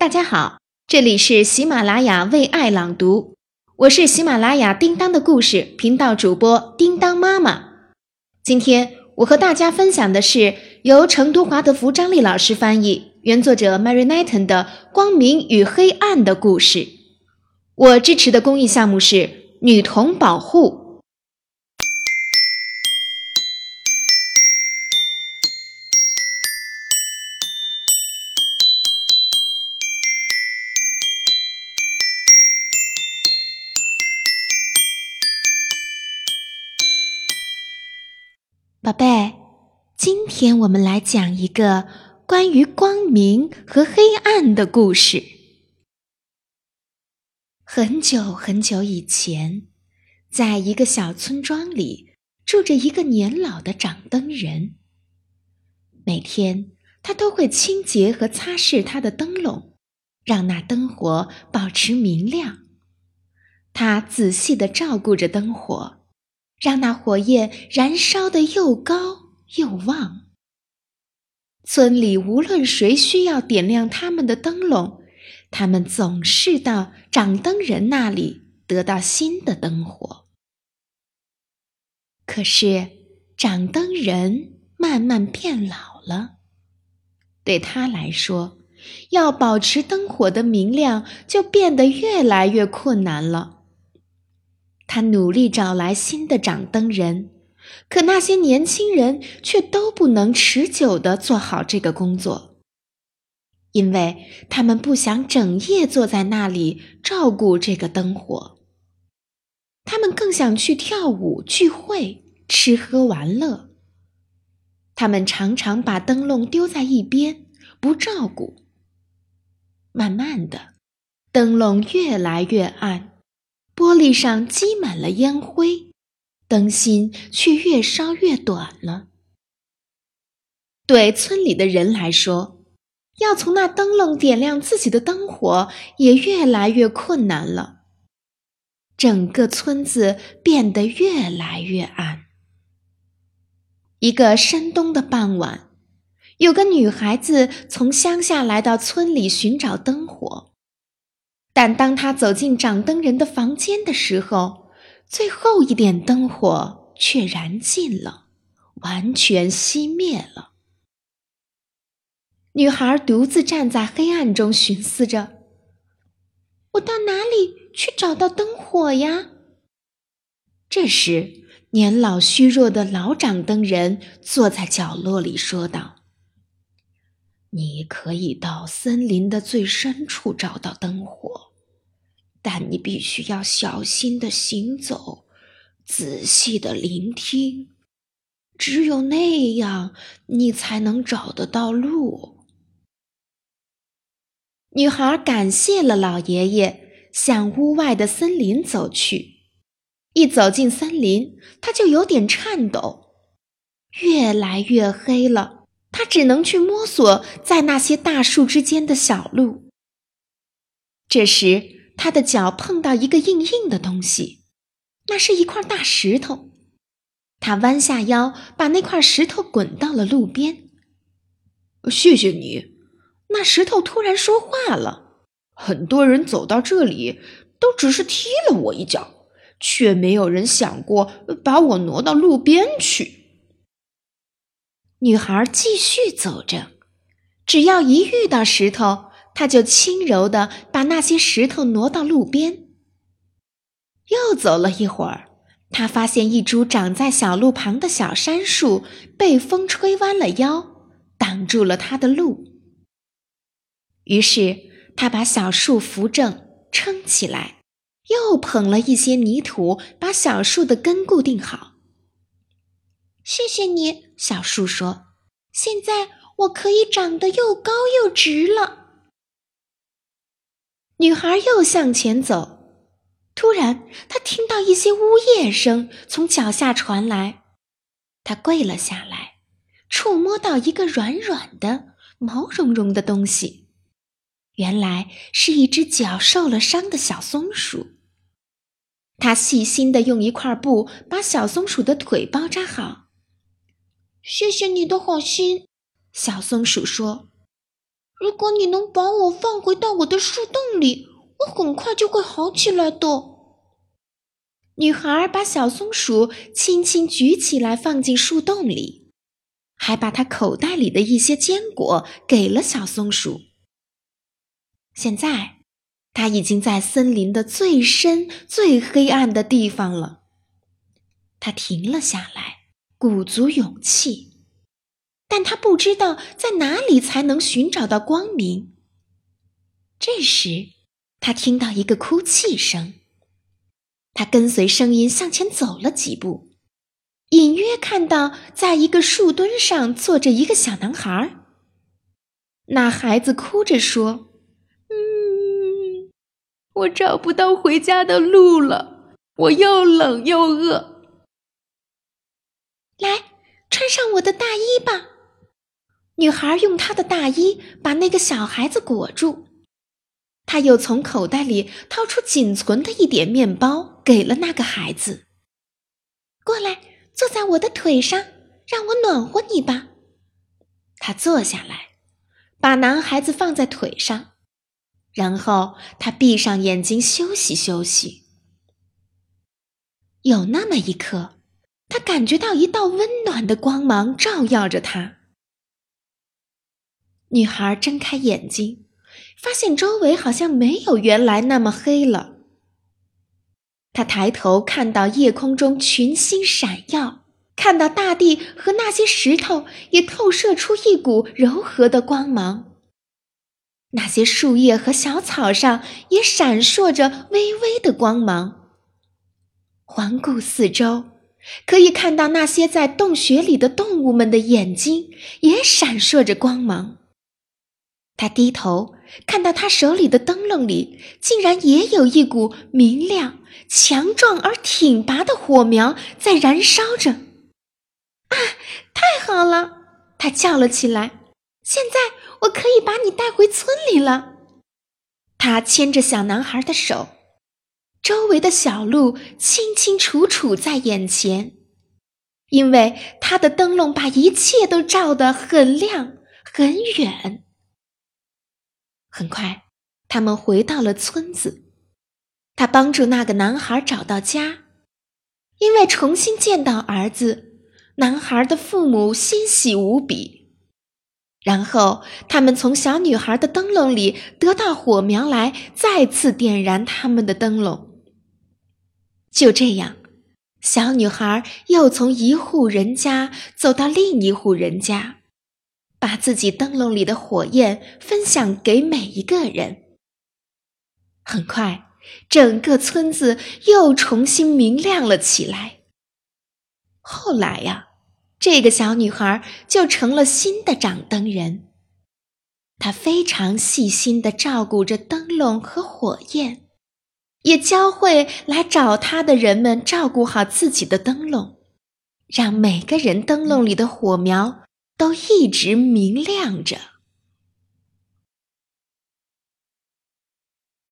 大家好，这里是喜马拉雅为爱朗读，我是喜马拉雅叮当的故事频道主播叮当妈妈。今天我和大家分享的是由成都华德福张丽老师翻译，原作者 Mary Knighton 的《光明与黑暗的故事》。我支持的公益项目是女童保护。宝贝，今天我们来讲一个关于光明和黑暗的故事。很久很久以前，在一个小村庄里，住着一个年老的掌灯人。每天，他都会清洁和擦拭他的灯笼，让那灯火保持明亮。他仔细的照顾着灯火。让那火焰燃烧的又高又旺。村里无论谁需要点亮他们的灯笼，他们总是到掌灯人那里得到新的灯火。可是，掌灯人慢慢变老了，对他来说，要保持灯火的明亮就变得越来越困难了。他努力找来新的掌灯人，可那些年轻人却都不能持久的做好这个工作，因为他们不想整夜坐在那里照顾这个灯火。他们更想去跳舞、聚会、吃喝玩乐。他们常常把灯笼丢在一边，不照顾。慢慢的，灯笼越来越暗。玻璃上积满了烟灰，灯芯却越烧越短了。对村里的人来说，要从那灯笼点亮自己的灯火也越来越困难了。整个村子变得越来越暗。一个深冬的傍晚，有个女孩子从乡下来到村里寻找灯火。但当他走进掌灯人的房间的时候，最后一点灯火却燃尽了，完全熄灭了。女孩独自站在黑暗中，寻思着：“我到哪里去找到灯火呀？”这时，年老虚弱的老掌灯人坐在角落里说道：“你可以到森林的最深处找到灯火。”但你必须要小心的行走，仔细的聆听，只有那样，你才能找得到路。女孩感谢了老爷爷，向屋外的森林走去。一走进森林，她就有点颤抖。越来越黑了，她只能去摸索在那些大树之间的小路。这时，他的脚碰到一个硬硬的东西，那是一块大石头。他弯下腰，把那块石头滚到了路边。谢谢你。那石头突然说话了：“很多人走到这里，都只是踢了我一脚，却没有人想过把我挪到路边去。”女孩继续走着，只要一遇到石头。他就轻柔地把那些石头挪到路边。又走了一会儿，他发现一株长在小路旁的小杉树被风吹弯了腰，挡住了他的路。于是他把小树扶正，撑起来，又捧了一些泥土，把小树的根固定好。谢谢你，小树说：“现在我可以长得又高又直了。”女孩又向前走，突然，她听到一些呜咽声从脚下传来。她跪了下来，触摸到一个软软的、毛茸茸的东西，原来是一只脚受了伤的小松鼠。她细心的用一块布把小松鼠的腿包扎好。谢谢你的好心，小松鼠说。如果你能把我放回到我的树洞里，我很快就会好起来的。女孩把小松鼠轻轻举起来，放进树洞里，还把它口袋里的一些坚果给了小松鼠。现在，它已经在森林的最深、最黑暗的地方了。它停了下来，鼓足勇气，但他不知道在哪里才能寻找到光明。这时，他听到一个哭泣声，他跟随声音向前走了几步，隐约看到在一个树墩上坐着一个小男孩。那孩子哭着说。嗯我找不到回家的路了，我又冷又饿。来，穿上我的大衣吧。女孩用她的大衣把那个小孩子裹住，她又从口袋里掏出仅存的一点面包，给了那个孩子。过来，坐在我的腿上，让我暖和你吧。她坐下来，把男孩子放在腿上。然后他闭上眼睛休息休息。有那么一刻，他感觉到一道温暖的光芒照耀着他。女孩睁开眼睛，发现周围好像没有原来那么黑了。她抬头看到夜空中群星闪耀，看到大地和那些石头也透射出一股柔和的光芒。那些树叶和小草上也闪烁着微微的光芒。环顾四周，可以看到那些在洞穴里的动物们的眼睛也闪烁着光芒。他低头看到他手里的灯笼里竟然也有一股明亮、强壮而挺拔的火苗在燃烧着。啊，太好了！他叫了起来。现在。我可以把你带回村里了。他牵着小男孩的手，周围的小路清清楚楚在眼前，因为他的灯笼把一切都照得很亮很远。很快，他们回到了村子。他帮助那个男孩找到家，因为重新见到儿子，男孩的父母欣喜无比。然后，他们从小女孩的灯笼里得到火苗来，再次点燃他们的灯笼。就这样，小女孩又从一户人家走到另一户人家，把自己灯笼里的火焰分享给每一个人。很快，整个村子又重新明亮了起来。后来呀。这个小女孩就成了新的掌灯人。她非常细心的照顾着灯笼和火焰，也教会来找她的人们照顾好自己的灯笼，让每个人灯笼里的火苗都一直明亮着。